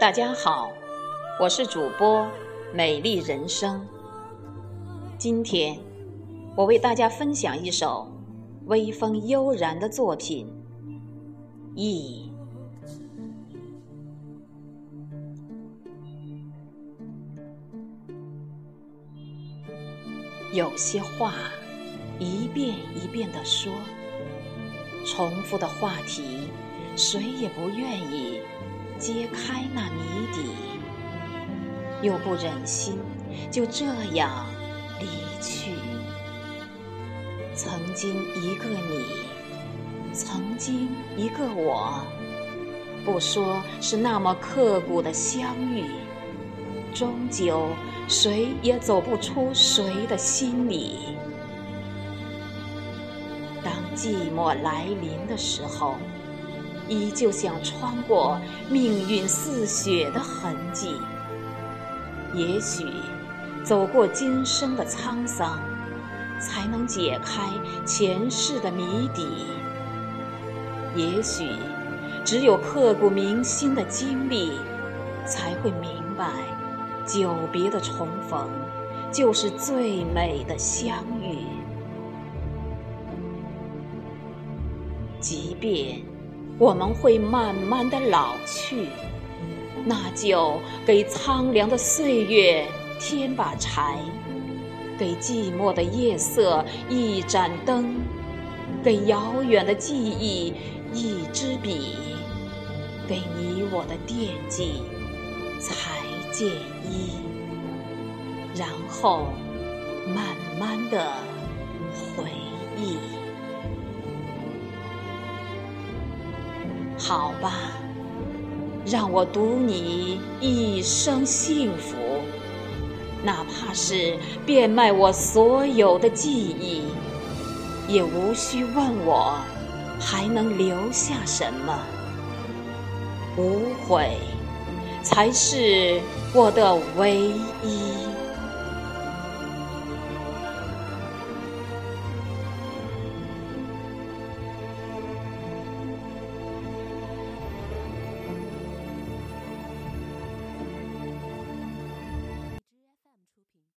大家好，我是主播美丽人生。今天我为大家分享一首微风悠然的作品《忆》。有些话一遍一遍的说，重复的话题，谁也不愿意。揭开那谜底，又不忍心就这样离去。曾经一个你，曾经一个我，不说是那么刻骨的相遇，终究谁也走不出谁的心里。当寂寞来临的时候。依旧想穿过命运似雪的痕迹，也许走过今生的沧桑，才能解开前世的谜底。也许只有刻骨铭心的经历，才会明白，久别的重逢就是最美的相遇。即便。我们会慢慢的老去，那就给苍凉的岁月添把柴，给寂寞的夜色一盏灯，给遥远的记忆一支笔，给你我的惦记裁剪衣，然后慢慢的回忆。好吧，让我赌你一生幸福，哪怕是变卖我所有的记忆，也无需问我还能留下什么。无悔，才是我的唯一。